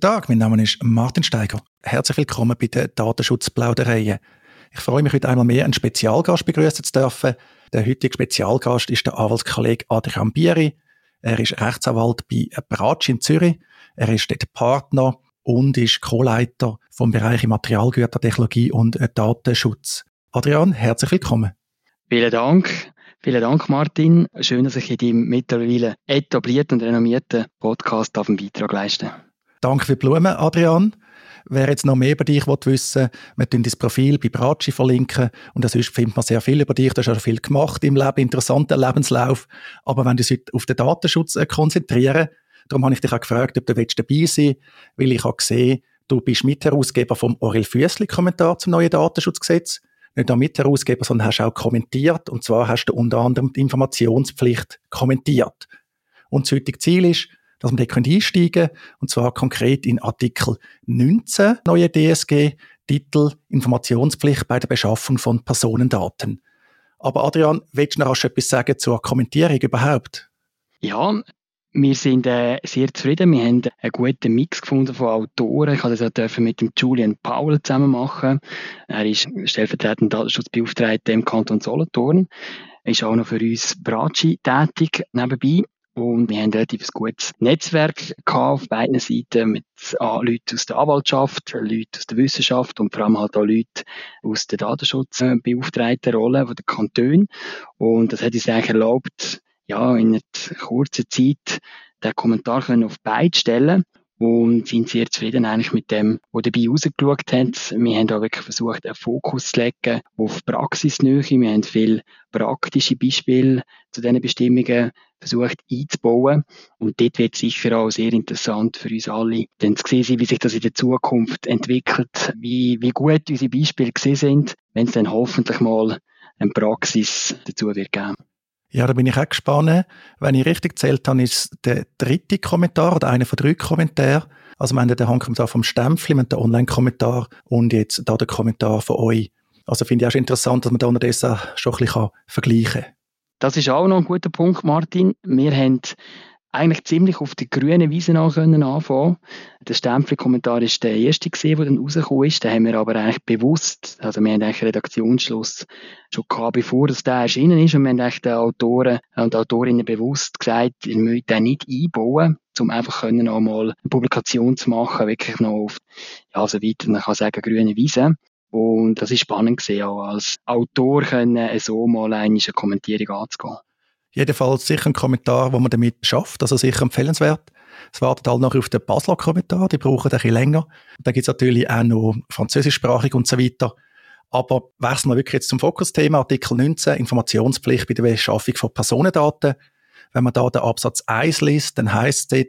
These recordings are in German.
Guten Tag, mein Name ist Martin Steiger. Herzlich willkommen bei den Datenschutzplaudereien. Ich freue mich heute einmal mehr, einen Spezialgast begrüßen zu dürfen. Der heutige Spezialgast ist der Anwaltskollege Adrian Bieri. Er ist Rechtsanwalt bei Bratsch in Zürich. Er ist dort Partner und ist Co-Leiter vom Bereich Materialgütertechnologie und Datenschutz. Adrian, herzlich willkommen. Vielen Dank. Vielen Dank, Martin. Schön, dass ich in deinem mittlerweile etablierten und renommierten Podcast einen Beitrag leisten Danke für die Blumen, Adrian. Wer jetzt noch mehr über dich wissen will, wir tun dein Profil bei Bratschi verlinken und sonst findet man sehr viel über dich. Du hast schon viel gemacht im Leben, interessanter Lebenslauf. Aber wenn du dich auf den Datenschutz äh, konzentrieren, darum habe ich dich auch gefragt, ob du dabei sein willst, weil ich habe gesehen, du bist Mitherausgeber vom Aurel Füssli-Kommentar zum neuen Datenschutzgesetz. Nicht nur Mitherausgeber, sondern hast auch kommentiert. Und zwar hast du unter anderem die Informationspflicht kommentiert. Und das heutige Ziel ist, dass wir dort einsteigen können, und zwar konkret in Artikel 19 neue DSG, Titel Informationspflicht bei der Beschaffung von Personendaten. Aber Adrian, willst du noch rasch etwas sagen zur Kommentierung überhaupt? Ja, wir sind äh, sehr zufrieden. Wir haben einen guten Mix gefunden von Autoren. Ich durfte das mit dem Julian Paul zusammen machen. Er ist stellvertretender Datenschutzbeauftragter im Kanton Solothurn. Er ist auch noch für uns Bratschi tätig nebenbei. Und wir haben relativ ein gutes Netzwerk auf beiden Seiten mit Leuten aus der Anwaltschaft, Leuten aus der Wissenschaft und vor allem halt auch Leuten aus der Datenschutzbeauftragten Rolle von den Kantonen. Und das hat uns eigentlich erlaubt, ja, in einer kurzen Zeit den Kommentar auf beide stellen und sind sehr zufrieden eigentlich mit dem, was dabei rausgeschaut hat. Wir haben auch wirklich versucht, einen Fokus zu legen auf Praxisnähe. Wir haben viele praktische Beispiele zu diesen Bestimmungen versucht einzubauen. Und dort wird sicher auch sehr interessant für uns alle, dann zu sehen, wie sich das in der Zukunft entwickelt, wie, wie gut unsere Beispiele gesehen sind, wenn es dann hoffentlich mal eine Praxis dazu wird geben. Ja, da bin ich auch gespannt. Wenn ich richtig zählt habe, ist der dritte Kommentar oder einer von drei Kommentaren. Also wir haben den Handkommentar vom Stempfli, haben den Online-Kommentar und jetzt da der Kommentar von euch. Also finde ich auch schon interessant, dass man da unterdessen schon ein bisschen vergleichen kann. Das ist auch noch ein guter Punkt, Martin. Wir haben eigentlich ziemlich auf die grüne Wiese an können anfangen. Der Stempel-Kommentar ist der erste der dann rausgekommen ist. Den haben wir aber eigentlich bewusst, also wir haben eigentlich Redaktionsschluss schon gehabt, bevor das der erschienen ist und wir haben eigentlich den Autoren und Autorinnen bewusst gesagt, ihr müsst den nicht einbauen, um einfach können auch mal eine Publikation zu machen, wirklich noch auf, ja, so weiter, man kann sagen, grüne Wiese. Und das ist spannend gesehen, auch als Autor können so mal eine Kommentierung anzugehen. Jedenfalls sicher ein Kommentar, wo man damit schafft, also sicher empfehlenswert. Es wartet halt noch auf den Basler Kommentar, die brauchen ein bisschen länger. Da gibt es natürlich auch noch französischsprachig und so weiter. Aber wechseln wir wirklich jetzt zum Fokusthema, Artikel 19, Informationspflicht bei der Beschaffung von Personendaten. Wenn man da den Absatz 1 liest, dann heißt es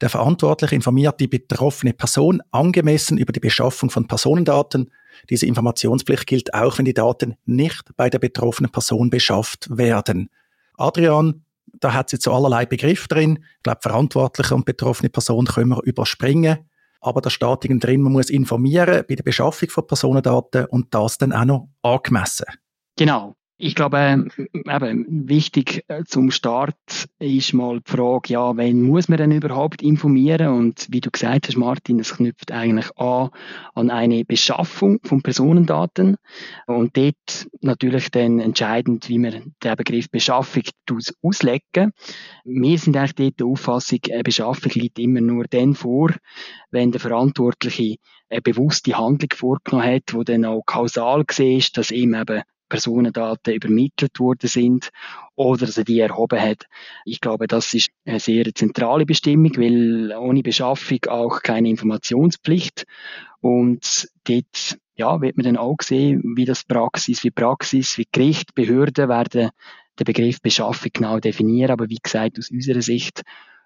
der Verantwortliche informiert die betroffene Person angemessen über die Beschaffung von Personendaten. Diese Informationspflicht gilt auch, wenn die Daten nicht bei der betroffenen Person beschafft werden. Adrian, da hat es jetzt so allerlei Begriff drin. Ich glaube, verantwortliche und betroffene Personen können wir überspringen. Aber da steht drin, man muss informieren bei der Beschaffung von Personendaten und das dann auch noch angemessen. Genau. Ich glaube, eben, wichtig äh, zum Start ist mal die Frage, ja, wen muss man denn überhaupt informieren? Und wie du gesagt hast, Martin, es knüpft eigentlich an, an eine Beschaffung von Personendaten. Und dort natürlich dann entscheidend, wie man den Begriff Beschaffung auslegen. Wir sind eigentlich dort der Auffassung, eine Beschaffung liegt immer nur dann vor, wenn der Verantwortliche eine bewusste Handlung vorgenommen hat, wo dann auch kausal gesehen ist, dass ihm eben Personendaten übermittelt worden sind oder dass er die erhoben hat. Ich glaube, das ist eine sehr zentrale Bestimmung, weil ohne Beschaffung auch keine Informationspflicht. Und dort ja, wird man dann auch sehen, wie das Praxis, wie Praxis, wie Gericht, Behörden werden den Begriff Beschaffung genau definieren. Aber wie gesagt, aus unserer Sicht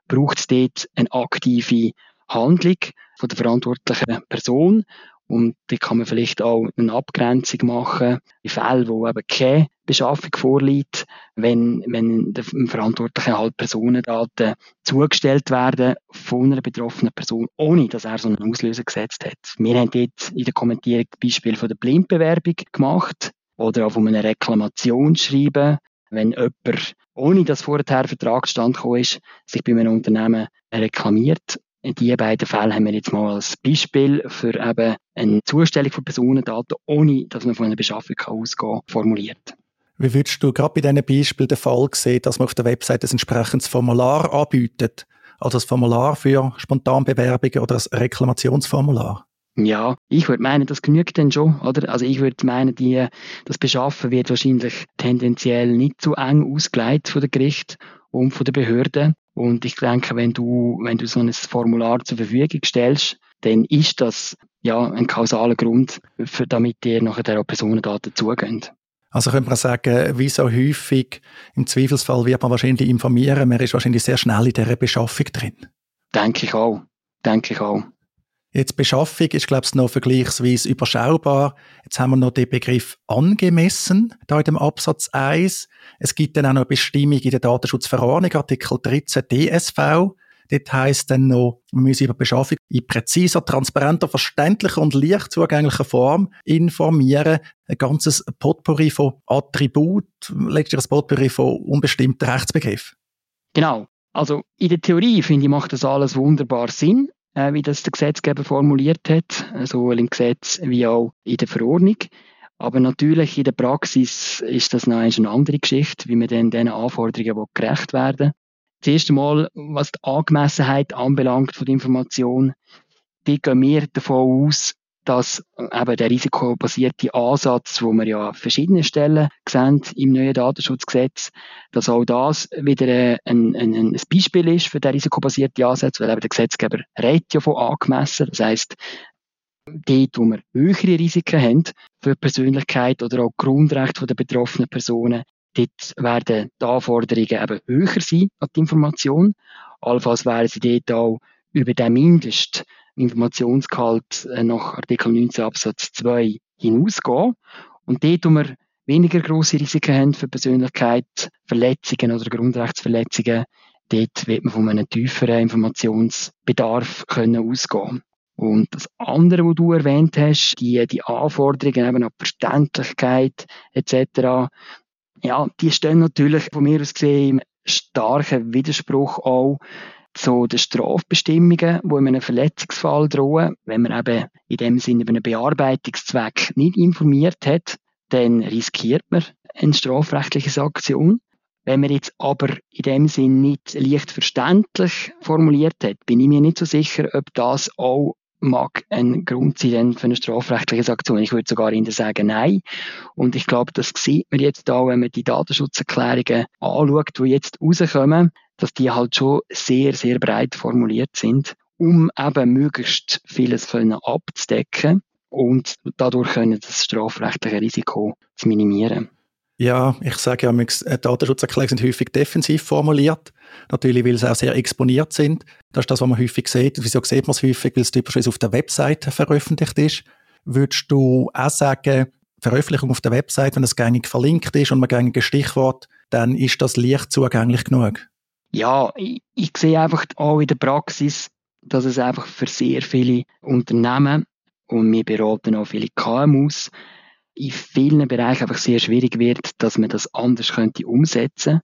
braucht es dort eine aktive Handlung von der verantwortlichen Person und da kann man vielleicht auch eine Abgrenzung machen in Fällen, wo eben keine Beschaffung vorliegt, wenn, wenn dem Verantwortlichen halt Personendaten zugestellt werden von einer betroffenen Person, ohne dass er so einen Auslöser gesetzt hat. Wir haben dort in der Kommentierung das Beispiel von der Blindbewerbung gemacht oder auch von einer Reklamation schreiben, wenn jemand, ohne dass vorher Vertragsstand gekommen ist, sich bei einem Unternehmen reklamiert diese beiden Fälle haben wir jetzt mal als Beispiel für eben eine Zustellung von Personendaten, ohne dass man von einer Beschaffung ausgehen kann, formuliert. Wie würdest du gerade bei diesen Beispielen den Fall sehen, dass man auf der Website ein entsprechendes Formular anbietet? Also ein Formular für Spontanbewerbungen oder ein Reklamationsformular? Ja, ich würde meinen, das genügt dann schon, oder? Also ich würde meinen, die, das Beschaffen wird wahrscheinlich tendenziell nicht zu eng ausgelegt von der Gericht und von der Behörden. Und ich denke, wenn du, wenn du so ein Formular zur Verfügung stellst, dann ist das ja ein kausaler Grund, für, damit dir nachher der Personendaten zugehen. Also könnte man sagen, wie so häufig, im Zweifelsfall wird man wahrscheinlich informieren, man ist wahrscheinlich sehr schnell in dieser Beschaffung drin. Denke ich auch. Denke ich auch. Jetzt Beschaffung ist, glaube ich, noch vergleichsweise überschaubar. Jetzt haben wir noch den Begriff angemessen, da in dem Absatz 1. Es gibt dann auch noch eine Bestimmung in der Datenschutzverordnung, Artikel 13 DSV. Dort heisst dann noch, wir müssen über Beschaffung in präziser, transparenter, verständlicher und leicht zugänglicher Form informieren. Ein ganzes Potpourri von Attribut, letztlich ein Potpourri von unbestimmten Rechtsbegriffen. Genau. Also in der Theorie, finde ich, macht das alles wunderbar Sinn wie das der Gesetzgeber formuliert hat, sowohl im Gesetz wie auch in der Verordnung. Aber natürlich in der Praxis ist das noch eine andere Geschichte, wie man dann diesen Anforderungen gerecht werden Das erste Mal, was die Angemessenheit anbelangt von der Information, die gehen wir davon aus, dass eben der risikobasierte Ansatz, wo wir ja an verschiedenen Stellen sehen im neuen Datenschutzgesetz, dass auch das wieder ein, ein, ein Beispiel ist für den risikobasierten Ansatz, weil eben der Gesetzgeber redet ja von angemessen. Das heisst, dort, wo wir höhere Risiken haben für die Persönlichkeit oder auch Grundrechte der betroffenen Personen, dort werden die Anforderungen eben höher sein an die Information. Allenfalls wären sie dort auch über den Mindest Informationsgehalt äh, nach Artikel 19 Absatz 2 hinausgehen. Und dort, wo wir weniger grosse Risiken haben für Persönlichkeitsverletzungen oder Grundrechtsverletzungen, dort wird man von einem tieferen Informationsbedarf können ausgehen. Und das andere, was du erwähnt hast, die, die Anforderungen eben an Verständlichkeit etc., ja, die stehen natürlich von mir aus gesehen im starken Widerspruch auch zu den Strafbestimmungen, die in einem Verletzungsfall drohen. Wenn man eben in dem Sinne über einen Bearbeitungszweck nicht informiert hat, dann riskiert man eine strafrechtliche Sanktion. Wenn man jetzt aber in dem Sinn nicht leicht verständlich formuliert hat, bin ich mir nicht so sicher, ob das auch mag ein Grund sein für eine strafrechtliche Sanktion. Ich würde sogar Ihnen sagen, nein. Und ich glaube, das sieht man jetzt auch, wenn man die Datenschutzerklärungen anschaut, die jetzt rauskommen dass die halt schon sehr, sehr breit formuliert sind, um eben möglichst vieles können abzudecken und dadurch können das strafrechtliche Risiko zu minimieren. Ja, ich sage ja, äh, Datenschutzerklärungen sind häufig defensiv formuliert. Natürlich, weil sie auch sehr exponiert sind. Das ist das, was man häufig sieht. Wieso sieht man es häufig? Weil es typischerweise auf der Webseite veröffentlicht ist. Würdest du auch sagen, Veröffentlichung auf der Webseite, wenn das gängig verlinkt ist und man gängige Stichwort, dann ist das leicht zugänglich genug? Ja, ich, ich sehe einfach auch in der Praxis, dass es einfach für sehr viele Unternehmen und wir beraten auch viele KMUs in vielen Bereichen einfach sehr schwierig wird, dass man das anders könnte umsetzen.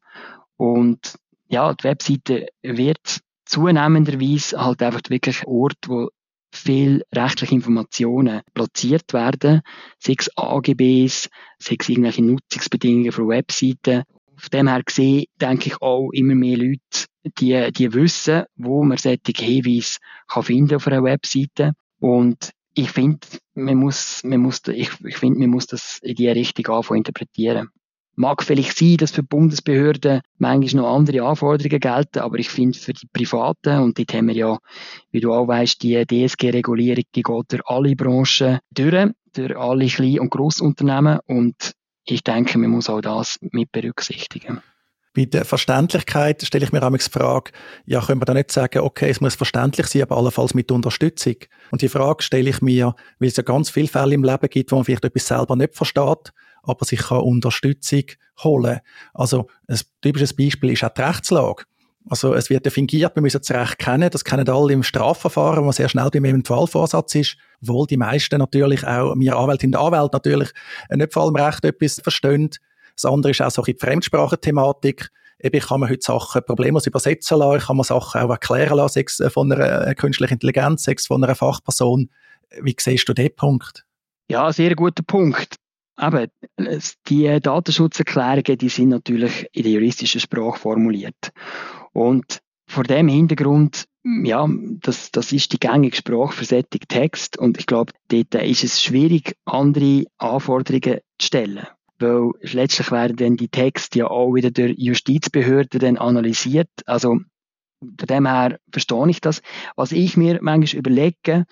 Und ja, die Webseite wird zunehmenderweise halt einfach wirklich ein Ort, wo viel rechtliche Informationen platziert werden, sechs AGBs, sechs irgendwelche Nutzungsbedingungen von Webseiten auf dem her gesehen, denke ich auch immer mehr Leute, die, die wissen, wo man solche Hinweise kann finden auf einer Webseite. Und ich finde, man muss, man muss, ich, ich finde, man muss das in die Richtung anfangen interpretieren. Mag vielleicht sein, dass für Bundesbehörden manchmal noch andere Anforderungen gelten, aber ich finde für die Privaten, und dort haben wir ja, wie du auch weißt, die DSG-Regulierung, die geht durch alle Branchen durch, durch alle Klein- und Grossunternehmen und ich denke, man muss auch das mit berücksichtigen. Bei der Verständlichkeit stelle ich mir auch die Frage, ja, können wir da nicht sagen, okay, es muss verständlich sein, aber allenfalls mit Unterstützung? Und die Frage stelle ich mir, weil es ja ganz viele Fälle im Leben gibt, wo man vielleicht etwas selber nicht versteht, aber sich kann Unterstützung holen. Also, ein typisches Beispiel ist auch die Rechtslage. Also es wird ja fingiert, wir müssen das Recht kennen. Das kennen alle im Strafverfahren, wo sehr schnell beim Eventualvorsatz ist. Obwohl die meisten natürlich auch, wir Anwältinnen und Anwälte natürlich nicht vor allem Recht etwas verstehen. Das andere ist auch so die Fremdsprachenthematik. Eben, kann mir heute Sachen problemlos übersetzen lassen, kann mir Sachen auch erklären lassen, sechs von einer äh, künstlichen Intelligenz, sechs von einer Fachperson. Wie siehst du den Punkt? Ja, sehr guter Punkt. Aber die Datenschutzerklärungen, die sind natürlich in der juristischen Sprache formuliert. Und vor dem Hintergrund, ja, das, das ist die gängige Sprache für solche Text. Und ich glaube, dort ist es schwierig, andere Anforderungen zu stellen. Weil letztlich werden dann die Texte ja auch wieder durch Justizbehörden dann analysiert. Also, von dem her verstehe ich das. Was ich mir manchmal überlege,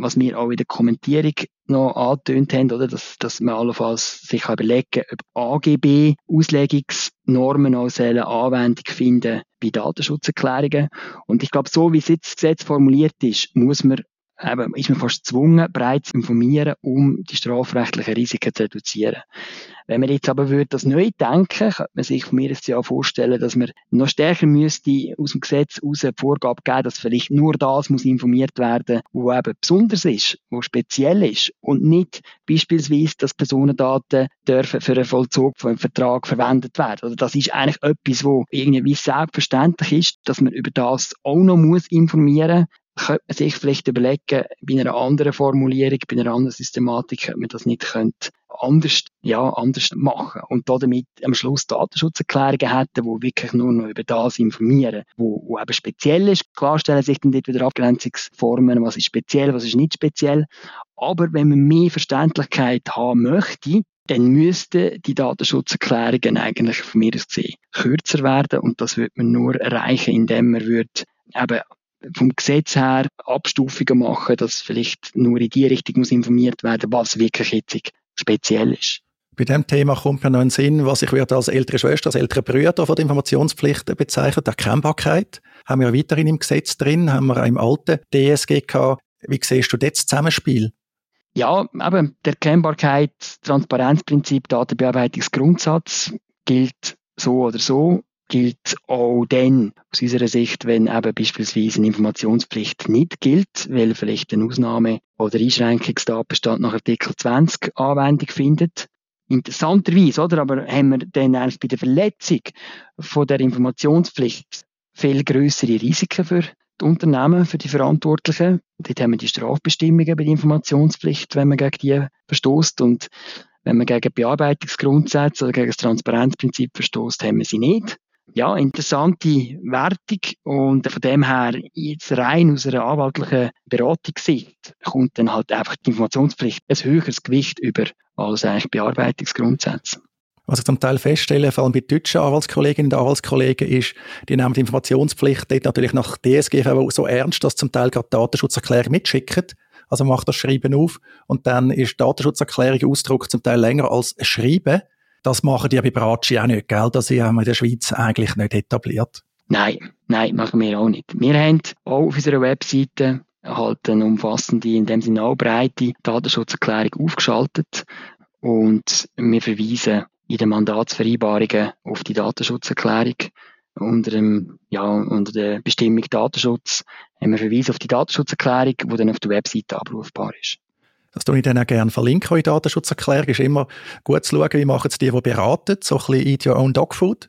was wir auch in der Kommentierung noch angetönt haben, oder, dass, dass man allenfalls sich überlegen ob AGB Auslegungsnormen auch Anwendung finden bei Datenschutzerklärungen. Und ich glaube, so wie es jetzt das Gesetz formuliert ist, muss man eben, ist man fast gezwungen, breit zu informieren, um die strafrechtlichen Risiken zu reduzieren. Wenn man jetzt aber würde das neu denken, könnte man sich von mir jetzt ja vorstellen, dass man noch stärker müsste aus dem Gesetz heraus eine Vorgabe geben, dass vielleicht nur das muss informiert werden, wo eben besonders ist, wo speziell ist und nicht beispielsweise, dass Personendaten dürfen für einen Vollzug von einem Vertrag verwendet werden. Oder das ist eigentlich etwas, wo irgendwie selbstverständlich ist, dass man über das auch noch muss informieren könnte man sich vielleicht überlegen, bei einer anderen Formulierung, bei einer anderen Systematik, könnte man das nicht könnte anders, ja, anders machen. Und damit am Schluss Datenschutzerklärungen hätten, wo wirklich nur noch über das informieren, wo, wo eben speziell ist. Klar stellen sich dann dort wieder Abgrenzungsformen, was ist speziell, was ist nicht speziell. Aber wenn man mehr Verständlichkeit haben möchte, dann müssten die Datenschutzerklärungen eigentlich von mir aus gesehen kürzer werden und das würde man nur erreichen, indem man würde eben vom Gesetz her Abstufungen machen, dass vielleicht nur in die Richtung muss informiert werden, was wirklich jetzt speziell ist. Bei dem Thema kommt mir noch ein Sinn, was ich würde als ältere Schwester, als ältere Brüder von der Informationspflicht bezeichnen, die Erkennbarkeit. Haben wir weiterhin im Gesetz drin, haben wir auch im alten DSG gehabt. Wie siehst du das Zusammenspiel? Ja, eben, der Erkennbarkeit, Transparenzprinzip, Datenbearbeitungsgrundsatz gilt so oder so gilt auch dann aus unserer Sicht, wenn eben beispielsweise eine Informationspflicht nicht gilt, weil vielleicht eine Ausnahme oder Einschränkungstatbestand nach Artikel 20 Anwendung findet. Interessanterweise, oder? Aber haben wir dann erst bei der Verletzung von der Informationspflicht viel größere Risiken für die Unternehmen, für die Verantwortlichen. Dort haben wir die Strafbestimmungen bei der Informationspflicht, wenn man gegen die verstoßt und wenn man gegen Bearbeitungsgrundsätze oder gegen das Transparenzprinzip verstoßt, haben wir sie nicht ja, interessante Wertung und von dem her jetzt rein aus einer anwaltlichen Beratungssicht kommt dann halt einfach die Informationspflicht ein höheres Gewicht über als eigentlich Bearbeitungsgrundsätze. Was ich zum Teil feststelle, vor allem bei deutschen Anwaltskolleginnen und Anwaltskollegen, ist, die nehmen die Informationspflicht dort natürlich nach DSGV so ernst, dass zum Teil gerade Datenschutzerklärung mitschicken. Also macht das Schreiben auf und dann ist Datenschutzerklärung Ausdruck zum Teil länger als Schreiben. Das machen die bei Bratschi auch nicht, gell? Das haben wir in der Schweiz eigentlich nicht etabliert. Nein, nein, machen wir auch nicht. Wir haben auch auf unserer Webseite halt eine umfassende, in dem Sinne auch breite Datenschutzerklärung aufgeschaltet und wir verweisen in den Mandatsvereinbarungen auf die Datenschutzerklärung unter, dem, ja, unter der Bestimmung Datenschutz haben wir Verweis auf die Datenschutzerklärung, die dann auf der Webseite abrufbar ist. Das tue ich dann auch gerne verlinken in Datenschutzerklärung. Ist immer gut zu schauen, wie machen es die, die beraten, so ein bisschen Eat Your Own Dog Food.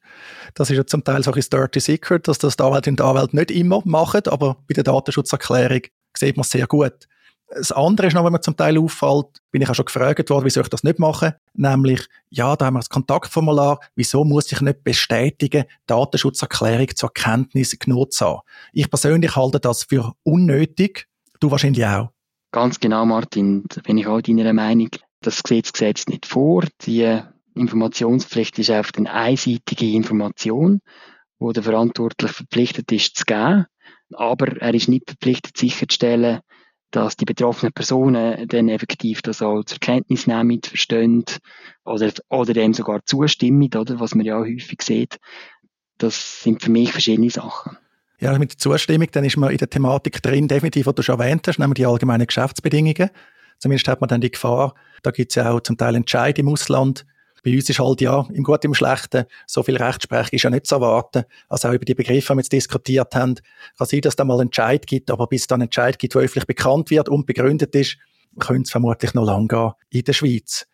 Das ist ja zum Teil so ein Dirty Secret, dass das die Anwältinnen und Anwälte nicht immer machen, aber bei der Datenschutzerklärung sieht man es sehr gut. Das andere ist noch, wenn man zum Teil auffällt, bin ich auch schon gefragt worden, wieso ich das nicht mache, nämlich, ja, da haben wir das Kontaktformular, wieso muss ich nicht bestätigen, Datenschutzerklärung zur Kenntnis genutzt haben. Ich persönlich halte das für unnötig, du wahrscheinlich auch. Ganz genau, Martin, bin ich auch deiner Meinung. Das Gesetz sieht nicht vor. Die Informationspflicht ist einfach eine einseitige Information, wo der Verantwortliche verpflichtet ist zu geben. Aber er ist nicht verpflichtet sicherzustellen, dass die betroffenen Personen dann effektiv das auch zur Kenntnis nehmen, verstehen oder, oder dem sogar zustimmen, oder, was man ja auch häufig sieht. Das sind für mich verschiedene Sachen. Ja, mit der Zustimmung, dann ist man in der Thematik drin, definitiv, was du schon erwähnt hast, nämlich die allgemeinen Geschäftsbedingungen. Zumindest hat man dann die Gefahr, da gibt es ja auch zum Teil Entscheid im Ausland. Bei uns ist halt ja, im Guten, im Schlechten, so viel Rechtsprechung ist ja nicht zu erwarten. Also auch über die Begriffe, die wir jetzt diskutiert haben, kann sein, dass da mal Entscheid gibt, aber bis es dann Entscheid gibt, der öffentlich bekannt wird und begründet ist, könnte es vermutlich noch lange gehen in der Schweiz.